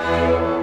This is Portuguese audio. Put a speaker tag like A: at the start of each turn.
A: Música